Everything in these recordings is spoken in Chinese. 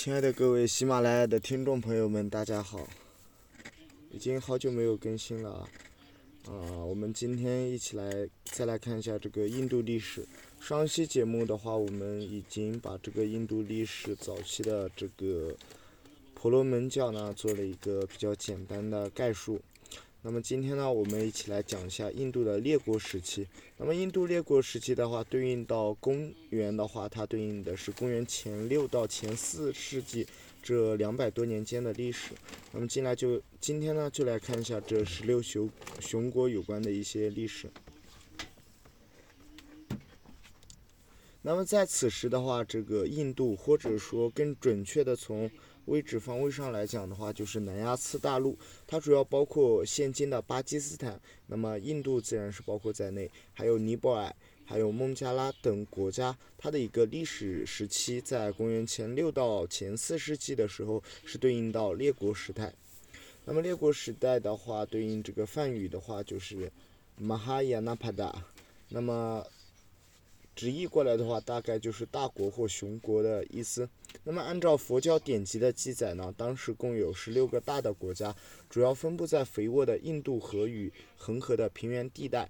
亲爱的各位喜马拉雅的听众朋友们，大家好！已经好久没有更新了啊！啊，我们今天一起来再来看一下这个印度历史。上期节目的话，我们已经把这个印度历史早期的这个婆罗门教呢做了一个比较简单的概述。那么今天呢，我们一起来讲一下印度的列国时期。那么印度列国时期的话，对应到公元的话，它对应的是公元前六到前四世纪这两百多年间的历史。那么进来就今天呢，就来看一下这十六雄雄国有关的一些历史。那么在此时的话，这个印度或者说更准确的从位置方位上来讲的话，就是南亚次大陆，它主要包括现今的巴基斯坦，那么印度自然是包括在内，还有尼泊尔、还有孟加拉等国家。它的一个历史时期，在公元前六到前四世纪的时候，是对应到列国时代。那么列国时代的话，对应这个梵语的话就是 Mahayana Pada，，那么。直译过来的话，大概就是大国或雄国的意思。那么按照佛教典籍的记载呢，当时共有十六个大的国家，主要分布在肥沃的印度河与恒河的平原地带。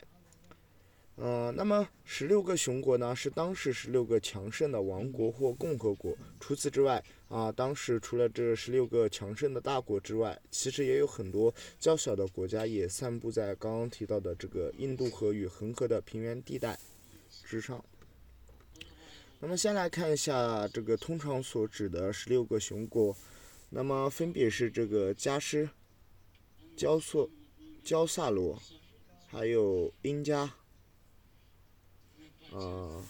嗯，那么十六个雄国呢，是当时十六个强盛的王国或共和国。除此之外，啊，当时除了这十六个强盛的大国之外，其实也有很多较小的国家也散布在刚刚提到的这个印度河与恒河的平原地带之上。那么先来看一下这个通常所指的十六个雄国，那么分别是这个加施、焦索、焦萨罗，还有英加，啊，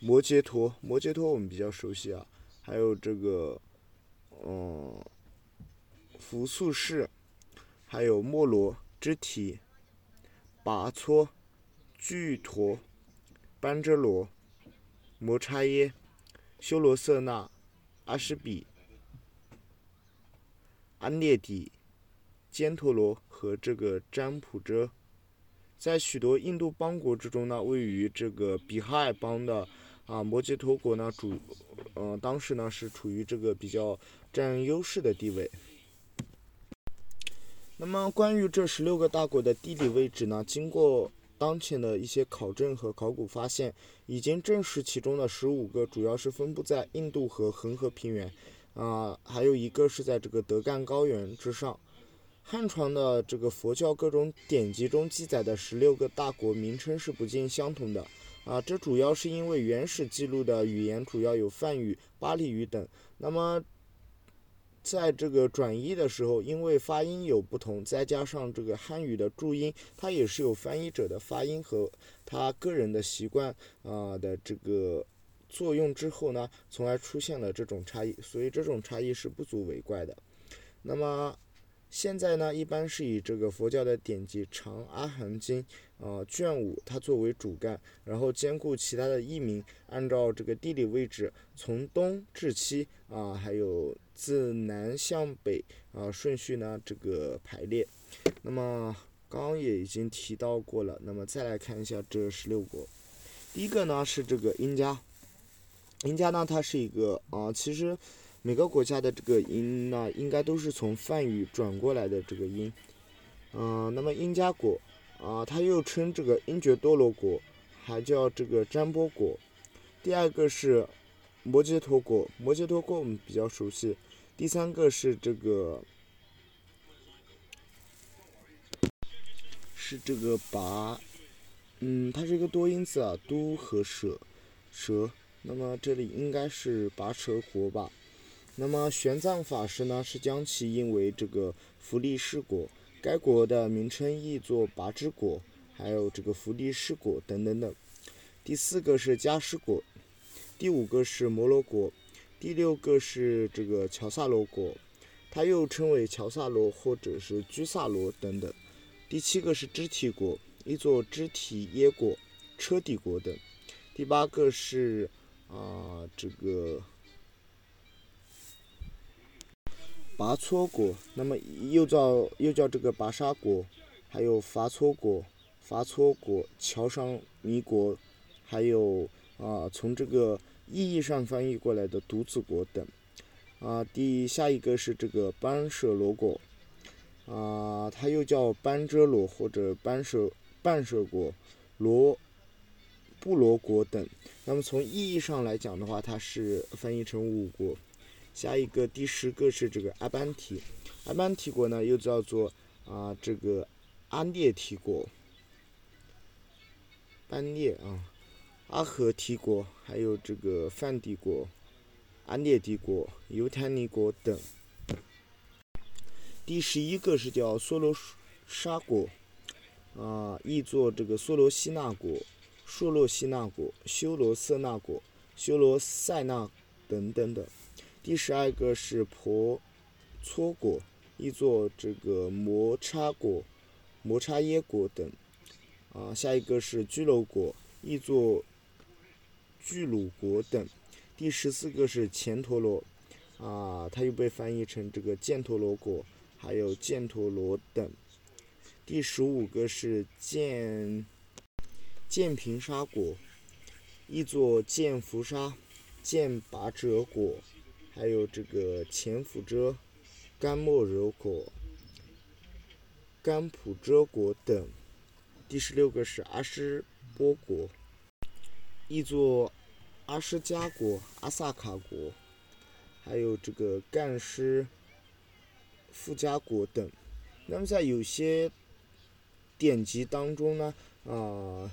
摩羯陀，摩羯陀我们比较熟悉啊，还有这个，嗯，福素士，还有莫罗、肢体、拔搓、巨陀、班遮罗。摩叉耶、修罗瑟那、阿什比、安列底、犍陀罗和这个占卜遮，在许多印度邦国之中呢，位于这个比哈尔邦的啊摩羯陀国呢主，嗯，当时呢是处于这个比较占优势的地位。那么关于这十六个大国的地理位置呢，经过。当前的一些考证和考古发现已经证实，其中的十五个主要是分布在印度和恒河平原，啊，还有一个是在这个德干高原之上。汉传的这个佛教各种典籍中记载的十六个大国名称是不尽相同的，啊，这主要是因为原始记录的语言主要有梵语、巴利语等，那么。在这个转译的时候，因为发音有不同，再加上这个汉语的注音，它也是有翻译者的发音和他个人的习惯啊的这个作用之后呢，从而出现了这种差异，所以这种差异是不足为怪的。那么。现在呢，一般是以这个佛教的典籍《长阿含经》啊卷五，它作为主干，然后兼顾其他的译名，按照这个地理位置，从东至西啊，还有自南向北啊顺序呢这个排列。那么刚刚也已经提到过了，那么再来看一下这十六国，第一个呢是这个殷家，殷家呢它是一个啊，其实。每个国家的这个音呢，应该都是从梵语转过来的这个音。嗯，那么英加国啊，它又称这个英觉多罗国，还叫这个占波国。第二个是摩羯陀国，摩羯陀国我们比较熟悉。第三个是这个是这个拔，嗯，它是一个多音字啊，都和舍蛇。那么这里应该是拔舌国吧。那么玄奘法师呢，是将其印为这个福利士国，该国的名称译作拔支国，还有这个福利士国等等等。第四个是加施国，第五个是摩罗国，第六个是这个乔萨罗国，它又称为乔萨罗或者是居萨罗等等。第七个是支提国，译作支提耶国、车底国等。第八个是啊这个。拔搓国，那么又叫又叫这个拔沙国，还有伐搓国、伐搓国、乔商尼国，还有啊从这个意义上翻译过来的独子国等。啊，第下一个是这个班舍罗国，啊，它又叫班遮罗或者班舍半舍国、罗布罗国等。那么从意义上来讲的话，它是翻译成五国。下一个第十个是这个阿班提，阿班提国呢又叫做啊这个安列提国、班列啊、阿和提国，还有这个梵帝国。安列帝国、犹太尼国等。第十一个是叫梭罗沙国，啊，译作这个梭罗西纳国、硕洛西纳国、修罗瑟纳国、修罗塞纳等等等。第十二个是婆搓果，译作这个摩擦果、摩擦耶果等。啊，下一个是居楼果，译作巨鲁果等。第十四个是犍陀罗，啊，它又被翻译成这个犍陀罗果，还有犍陀罗等。第十五个是犍犍平沙果，译作犍伏沙、犍拔折果，还有这个前伏遮、甘莫柔果、甘普遮果等。第十六个是阿什波国，译作。阿什加国、阿萨卡国，还有这个干湿富加国等。那么在有些典籍当中呢，啊，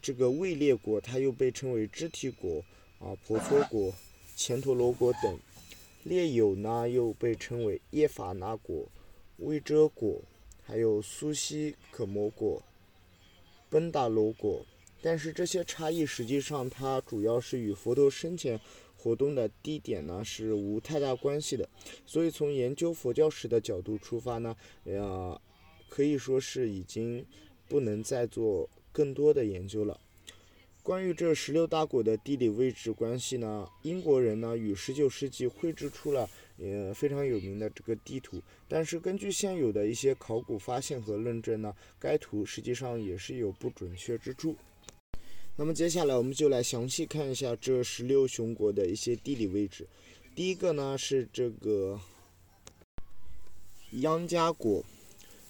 这个位列国它又被称为肢体国、啊婆娑国、前陀罗国等。列友呢又被称为耶法那国、威遮国，还有苏西可摩国、奔达罗国。但是这些差异实际上，它主要是与佛陀生前活动的地点呢是无太大关系的。所以从研究佛教史的角度出发呢，呃，可以说是已经不能再做更多的研究了。关于这十六大国的地理位置关系呢，英国人呢于十九世纪绘制出了呃非常有名的这个地图。但是根据现有的一些考古发现和论证呢，该图实际上也是有不准确之处。那么接下来我们就来详细看一下这十六雄国的一些地理位置。第一个呢是这个央加国，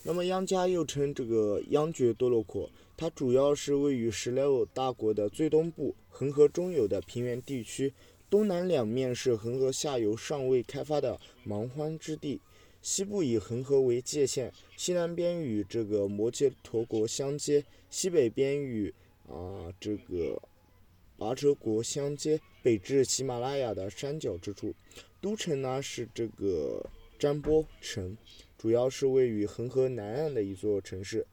那么央加又称这个央觉多洛国，它主要是位于十六大国的最东部，恒河中游的平原地区，东南两面是恒河下游尚未开发的蛮荒之地，西部以恒河为界限，西南边与这个摩羯陀国相接，西北边与啊，这个拔哲国相接，北至喜马拉雅的山脚之处。都城呢是这个占波城，主要是位于恒河南岸的一座城市，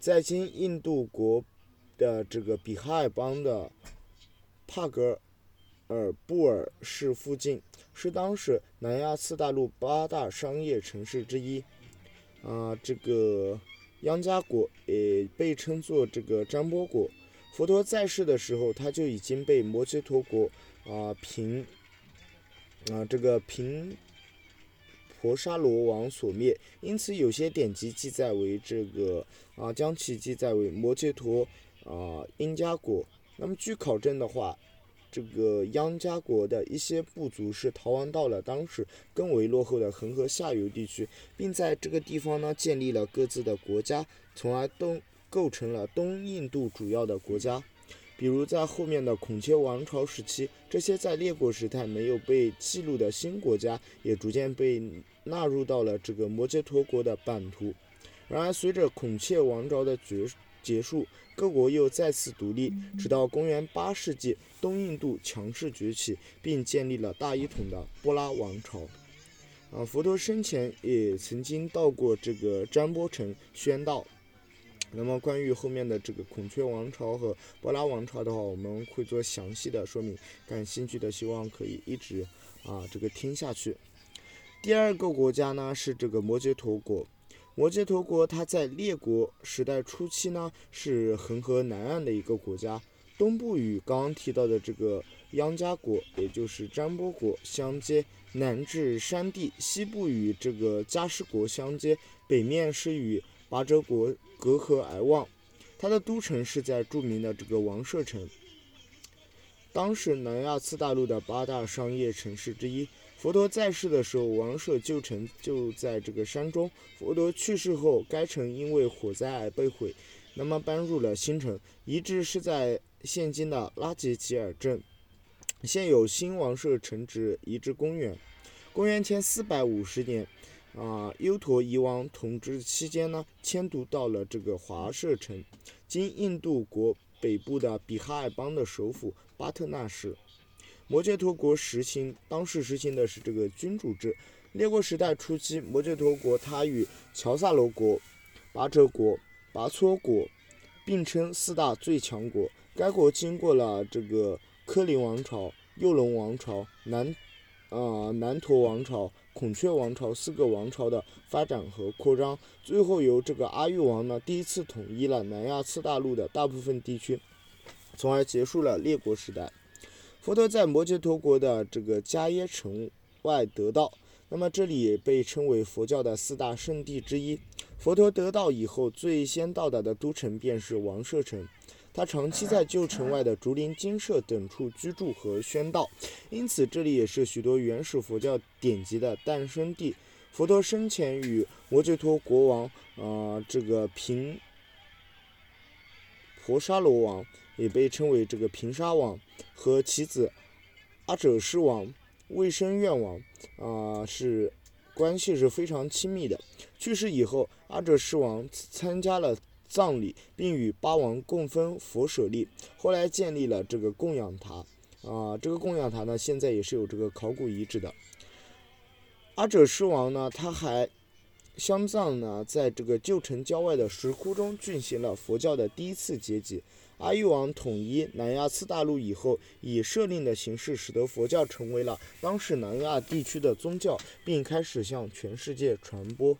在今印度国的这个比哈尔邦的帕格尔布尔市附近，是当时南亚次大陆八大商业城市之一。啊，这个。央加国也被称作这个占波国。佛陀在世的时候，他就已经被摩羯陀国啊平啊这个平婆沙罗王所灭，因此有些典籍记载为这个啊将其记载为摩羯陀啊殷家国。那么据考证的话。这个央家国的一些部族是逃亡到了当时更为落后的恒河下游地区，并在这个地方呢建立了各自的国家，从而东构成了东印度主要的国家。比如在后面的孔雀王朝时期，这些在列国时代没有被记录的新国家也逐渐被纳入到了这个摩羯陀国的版图。然而，随着孔雀王朝的结结束，各国又再次独立，直到公元八世纪，东印度强势崛起，并建立了大一统的波拉王朝。啊，佛陀生前也曾经到过这个占波城宣道。那么，关于后面的这个孔雀王朝和波拉王朝的话，我们会做详细的说明。感兴趣的，希望可以一直啊这个听下去。第二个国家呢是这个摩羯陀国。摩羯陀国，它在列国时代初期呢，是恒河南岸的一个国家，东部与刚刚提到的这个央加国，也就是占波国相接，南至山地；西部与这个迦湿国相接，北面是与拔哲国隔河而望。它的都城是在著名的这个王舍城。当时南亚次大陆的八大商业城市之一。佛陀在世的时候，王舍旧城就在这个山中。佛陀去世后，该城因为火灾而被毁，那么搬入了新城。遗址是在现今的拉吉吉尔镇，现有新王舍城址遗址公园。公元前四百五十年，啊，优陀夷王统治期间呢，迁都到了这个华舍城，今印度国北部的比哈尔邦的首府巴特纳市。摩羯陀国实行，当时实行的是这个君主制。列国时代初期，摩羯陀国它与乔萨罗国、拔哲国、拔措国并称四大最强国。该国经过了这个科林王朝、右龙王朝、南啊南陀王朝、孔雀王朝四个王朝的发展和扩张，最后由这个阿育王呢第一次统一了南亚次大陆的大部分地区，从而结束了列国时代。佛陀在摩羯陀国的这个迦耶城外得道，那么这里也被称为佛教的四大圣地之一。佛陀得道以后，最先到达的都城便是王舍城。他长期在旧城外的竹林精舍等处居住和宣道，因此这里也是许多原始佛教典籍的诞生地。佛陀生前与摩羯陀国王，啊，这个平婆沙罗王。也被称为这个平沙王和其子阿者师王、卫生院王啊是关系是非常亲密的。去世以后，阿者师王参加了葬礼，并与八王共分佛舍利。后来建立了这个供养塔啊，这个供养塔呢，现在也是有这个考古遗址的。阿者师王呢，他还相葬呢，在这个旧城郊外的石窟中进行了佛教的第一次结集。阿育王统一南亚次大陆以后，以设令的形式，使得佛教成为了当时南亚地区的宗教，并开始向全世界传播。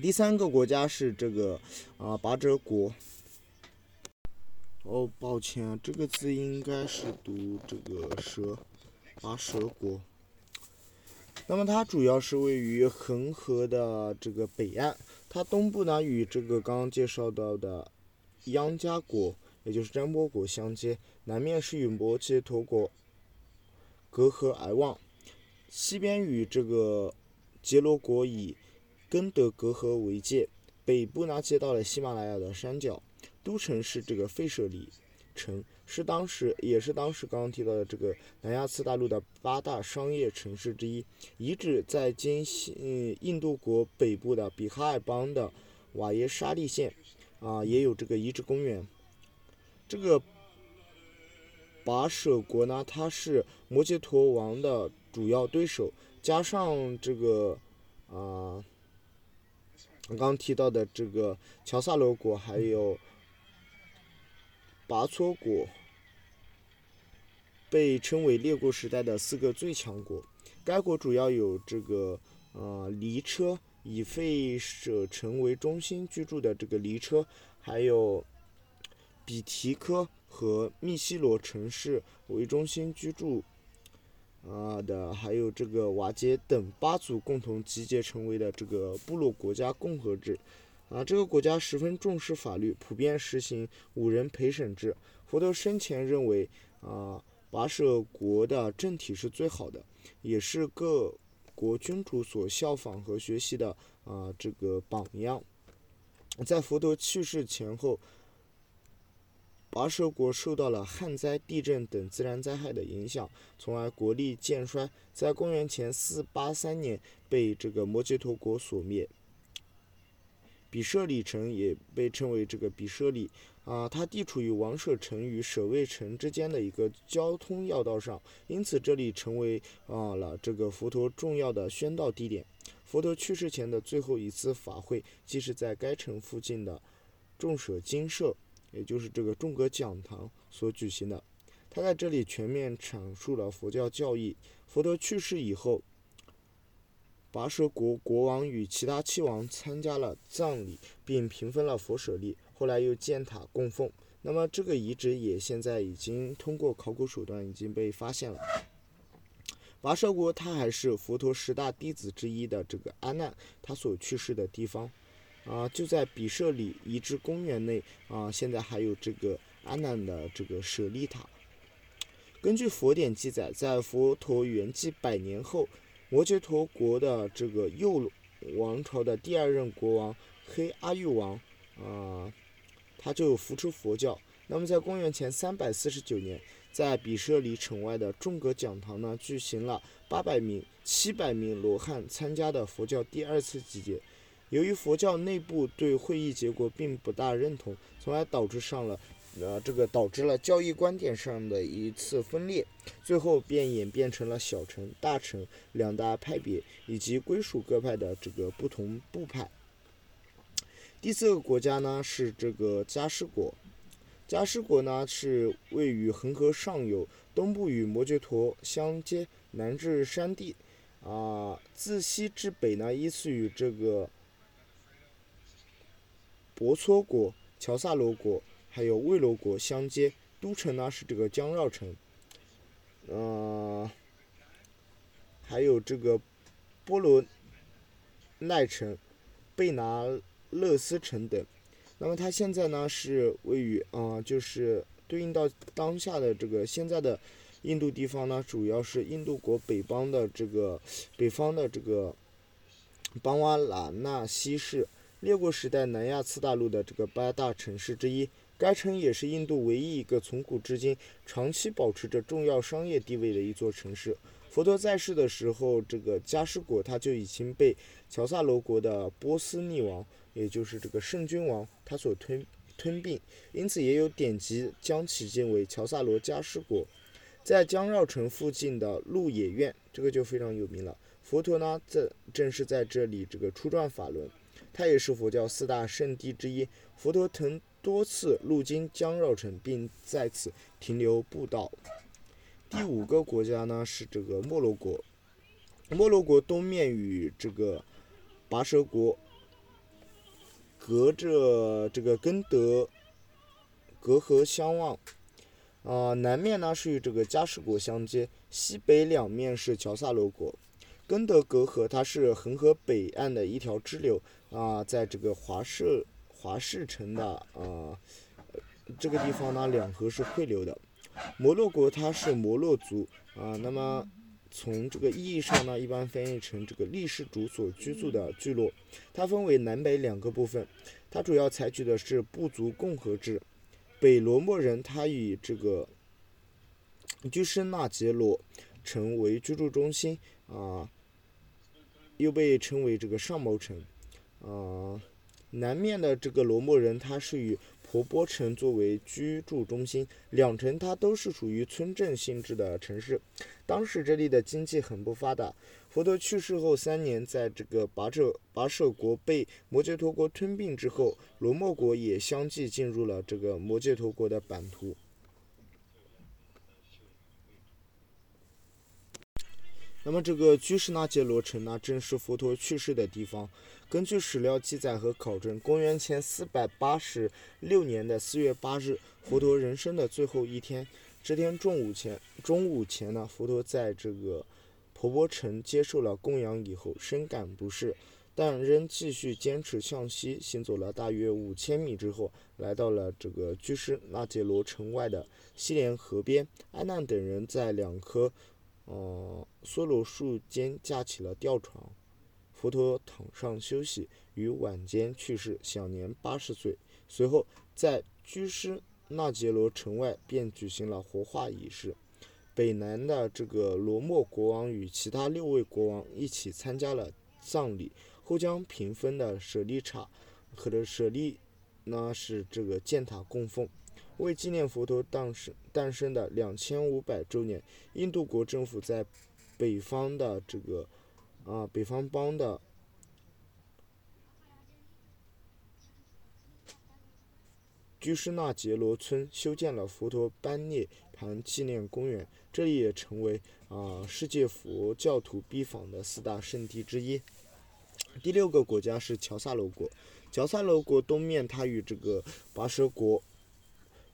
第三个国家是这个啊拔哲国。哦，抱歉，这个字应该是读这个蛇，拔舌国。那么它主要是位于恒河的这个北岸，它东部呢与这个刚刚介绍到的。央加国，也就是占波国相接，南面是与摩羯陀国隔河而望，西边与这个杰罗国以根德隔河为界，北部呢接到了喜马拉雅的山脚，都城是这个费舍里城，是当时也是当时刚刚提到的这个南亚次大陆的八大商业城市之一，遗址在今西印度国北部的比哈尔邦的瓦耶沙利县。啊，也有这个遗址公园。这个跋舍国呢，它是摩羯陀王的主要对手，加上这个啊，刚刚提到的这个乔萨罗国，还有拔措国，被称为列国时代的四个最强国。该国主要有这个呃，离车。以费舍城为中心居住的这个离车，还有比提科和密西罗城市为中心居住啊的，还有这个瓦杰等八族共同集结成为的这个部落国家共和制啊，这个国家十分重视法律，普遍实行五人陪审制。佛陀生前认为啊，跋涉国的政体是最好的，也是各。国君主所效仿和学习的啊，这个榜样，在佛陀去世前后，跋舍国受到了旱灾、地震等自然灾害的影响，从而国力渐衰。在公元前四八三年，被这个摩羯陀国所灭。比舍里城也被称为这个比舍里。啊，它地处于王舍城与舍卫城之间的一个交通要道上，因此这里成为啊了这个佛陀重要的宣道地点。佛陀去世前的最后一次法会，即是在该城附近的众舍精舍，也就是这个众阁讲堂所举行的。他在这里全面阐述了佛教教义。佛陀去世以后，跋涉国国王与其他七王参加了葬礼，并平分了佛舍利。后来又建塔供奉，那么这个遗址也现在已经通过考古手段已经被发现了。跋涉国它还是佛陀十大弟子之一的这个阿难他所去世的地方，啊，就在比舍里遗址公园内啊，现在还有这个阿难的这个舍利塔。根据佛典记载，在佛陀圆寂百年后，摩羯陀国的这个右王朝的第二任国王黑阿育王啊，他就扶持佛教。那么在公元前三百四十九年，在比舍里城外的众阁讲堂呢，举行了八百名、七百名罗汉参加的佛教第二次集结。由于佛教内部对会议结果并不大认同，从而导致上了，呃，这个导致了教义观点上的一次分裂，最后便演变成了小乘、大乘两大派别，以及归属各派的这个不同部派。第四个国家呢是这个迦湿国，迦湿国呢是位于恒河上游，东部与摩羯陀相接，南至山地，啊，自西至北呢依次与这个。博搓国、乔萨罗国还有卫罗国相接，都城呢是这个江绕城，呃，还有这个波罗奈城、贝拿勒斯城等。那么它现在呢是位于啊，就是对应到当下的这个现在的印度地方呢，主要是印度国北方的这个北方的这个邦瓦拉纳西市。列国时代南亚次大陆的这个八大城市之一，该城也是印度唯一一个从古至今长期保持着重要商业地位的一座城市。佛陀在世的时候，这个迦湿国他就已经被乔萨罗国的波斯匿王，也就是这个圣君王，他所吞吞并，因此也有典籍将其建为乔萨罗迦湿国。在江绕城附近的鹿野苑，这个就非常有名了。佛陀呢，这正是在这里这个初转法轮。它也是佛教四大圣地之一。佛陀曾多次路经江绕城，并在此停留布道。第五个国家呢是这个摩罗国。摩罗国东面与这个拔舌国隔着这个根德隔河相望。啊，南面呢是与这个迦湿国相接，西北两面是乔萨罗国。根德隔河它是恒河北岸的一条支流。啊，在这个华氏华氏城的啊这个地方呢，两河是汇流的。摩洛国它是摩洛族啊，那么从这个意义上呢，一般翻译成这个历史族所居住的聚落。它分为南北两个部分，它主要采取的是部族共和制。北罗莫人他以这个居士纳杰罗城为居住中心啊，又被称为这个上毛城。啊，南面的这个罗莫人，他是以婆波城作为居住中心，两城它都是属于村镇性质的城市。当时这里的经济很不发达。佛陀去世后三年，在这个跋涉跋舍国被摩羯陀国吞并之后，罗莫国也相继进入了这个摩羯陀国的版图。那么这个居士那杰罗城呢，正是佛陀去世的地方。根据史料记载和考证，公元前四百八十六年的四月八日，佛陀人生的最后一天，这天中午前，中午前呢，佛陀在这个婆波城接受了供养以后，深感不适，但仍继续坚持向西行走了大约五千米之后，来到了这个居士那杰罗城外的西连河边。阿难等人在两棵。哦，梭罗树间架起了吊床，佛陀躺上休息，于晚间去世，享年八十岁。随后，在居士那杰罗城外便举行了活化仪式。北南的这个罗莫国王与其他六位国王一起参加了葬礼，后将平分的舍利塔和的舍利，那是这个建塔供奉。为纪念佛陀诞生诞生的两千五百周年，印度国政府在北方的这个啊北方邦的居士那杰罗村修建了佛陀班涅盘纪念公园，这里也成为啊世界佛教徒必访的四大圣地之一。第六个国家是乔萨罗国，乔萨罗国东面它与这个跋涉国。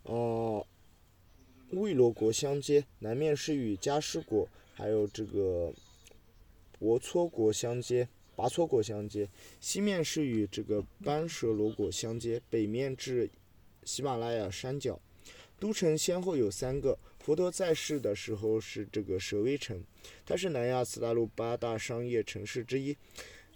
哦，卫罗国相接，南面是与迦湿国，还有这个博搓国相接，拔搓国相接；西面是与这个班舍罗国相接，北面至喜马拉雅山脚。都城先后有三个：佛陀在世的时候是这个舍卫城，它是南亚次大陆八大商业城市之一。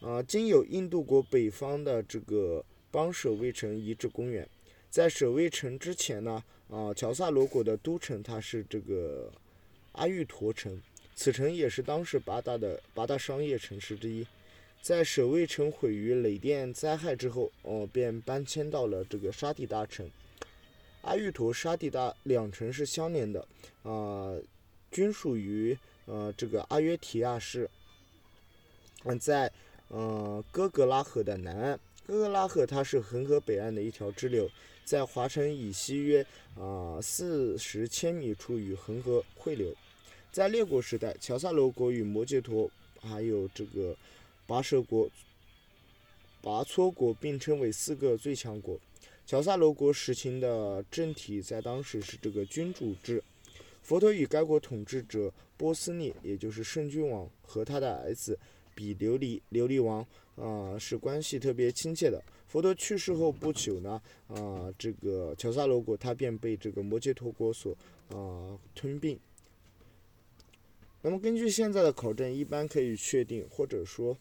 啊，今有印度国北方的这个邦舍卫城遗址公园。在舍卫城之前呢，啊，乔萨罗国的都城它是这个阿育陀城，此城也是当时八大的八大商业城市之一。在舍卫城毁于雷电灾害之后，哦，便搬迁到了这个沙地大城。阿育陀、沙地大两城是相连的，啊，均属于呃这个阿约提亚市。嗯，在呃哥格拉河的南岸，哥格拉河它是恒河北岸的一条支流，在华城以西约啊四十千米处与恒河汇流。在列国时代，乔萨罗国与摩羯陀还有这个。跋涉国、跋措国并称为四个最强国。乔萨罗国实行的政体在当时是这个君主制。佛陀与该国统治者波斯匿，也就是圣君王和他的儿子比琉璃琉璃王啊，是关系特别亲切的。佛陀去世后不久呢，啊，这个乔萨罗国他便被这个摩羯陀国所啊吞并。那么根据现在的考证，一般可以确定，或者说。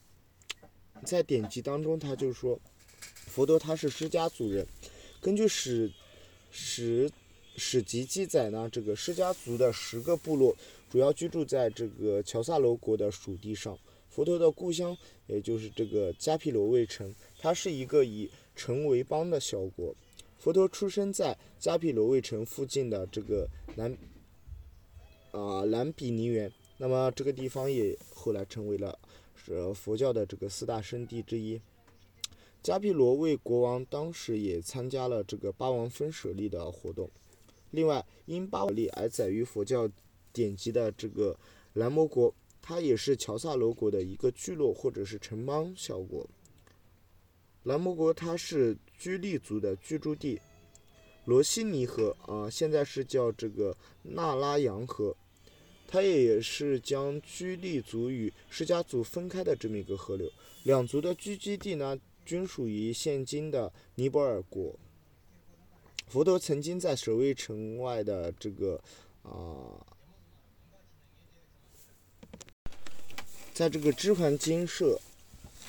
在典籍当中，他就说，佛陀他是释迦族人。根据史史史籍记载呢，这个释迦族的十个部落主要居住在这个乔萨罗国的属地上。佛陀的故乡也就是这个迦毗罗卫城，它是一个以城为邦的小国。佛陀出生在迦毗罗卫城附近的这个南啊南比尼园，那么这个地方也后来成为了。是佛教的这个四大圣地之一。迦毗罗卫国王当时也参加了这个八王分舍利的活动。另外，因八王利而载于佛教典籍的这个兰摩国，它也是乔萨罗国的一个聚落或者是城邦小国。兰摩国它是居利族的居住地。罗西尼河啊，现在是叫这个纳拉扬河。它也是将居利族与释迦族分开的这么一个河流，两族的聚居地呢，均属于现今的尼泊尔国。佛陀曾经在守卫城外的这个啊，在这个支环精舍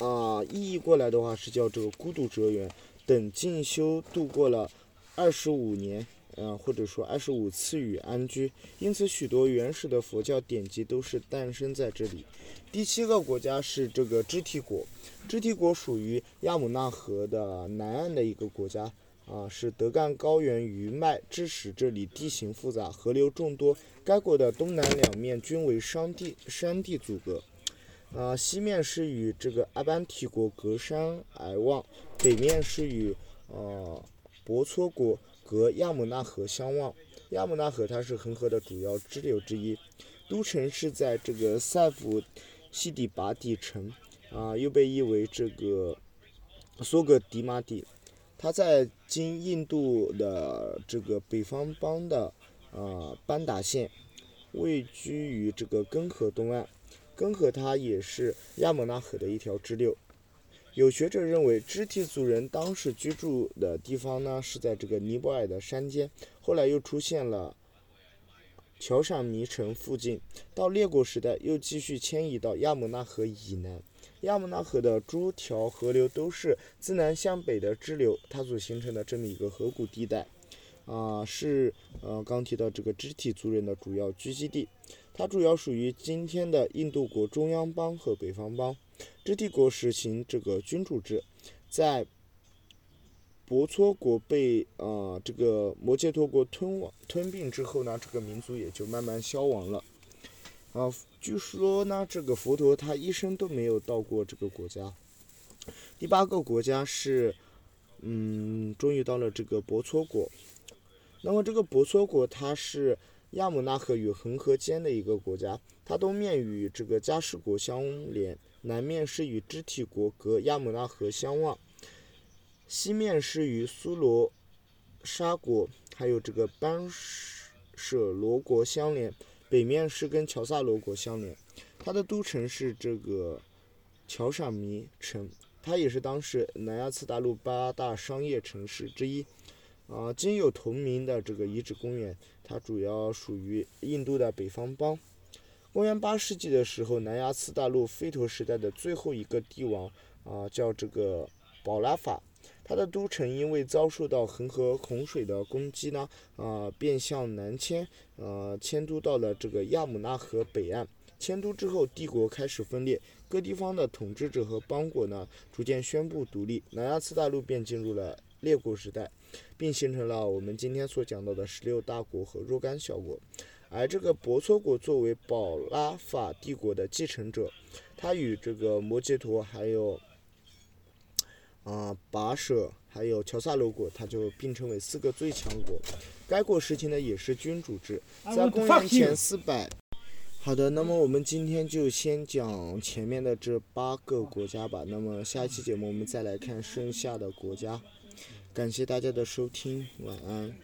啊，意译过来的话是叫这个孤独哲园等进修度过了二十五年。嗯，或者说二十五次与安居，因此许多原始的佛教典籍都是诞生在这里。第七个国家是这个支提国，支提国属于亚姆纳河的南岸的一个国家，啊，是德干高原余脉，致使这里地形复杂，河流众多。该国的东南两面均为山地，山地阻隔，啊，西面是与这个阿班提国隔山而望，北面是与呃博措国。和亚姆纳河相望，亚姆纳河它是恒河的主要支流之一。都城是在这个塞夫西底巴底城，啊，又被译为这个苏格迪马底。它在今印度的这个北方邦的啊班达县，位居于这个根河东岸。根河它也是亚姆纳河的一条支流。有学者认为，支提族人当时居住的地方呢，是在这个尼泊尔的山间，后来又出现了乔闪弥城附近，到列国时代又继续迁移到亚姆纳河以南。亚姆纳河的诸条河流都是自南向北的支流，它所形成的这么一个河谷地带，啊，是呃刚提到这个支提族人的主要聚集地，它主要属于今天的印度国中央邦和北方邦。支帝国实行这个君主制，在博搓国被啊这个摩羯陀国吞亡吞并之后呢，这个民族也就慢慢消亡了。啊，据说呢，这个佛陀他一生都没有到过这个国家。第八个国家是，嗯，终于到了这个博搓国。那么这个博搓国它是亚姆纳河与恒河间的一个国家，它东面与这个迦湿国相连。南面是与支提国隔亚姆纳河相望，西面是与苏罗沙国还有这个班舍罗国相连，北面是跟乔萨罗国相连。它的都城是这个乔闪弥城，它也是当时南亚次大陆八大商业城市之一。啊，今有同名的这个遗址公园，它主要属于印度的北方邦。公元八世纪的时候，南亚次大陆吠陀时代的最后一个帝王啊，叫这个宝拉法。他的都城因为遭受到恒河洪水的攻击呢，啊，便向南迁，呃，迁都到了这个亚姆纳河北岸。迁都之后，帝国开始分裂，各地方的统治者和邦国呢，逐渐宣布独立，南亚次大陆便进入了列国时代，并形成了我们今天所讲到的十六大国和若干小国。而这个博措国作为保拉法帝国的继承者，它与这个摩羯陀还有。啊，跋舍还有乔萨罗国，它就并称为四个最强国。该国实行的也是君主制，在公元前四百。好的，那么我们今天就先讲前面的这八个国家吧。那么下一期节目我们再来看剩下的国家。感谢大家的收听，晚安。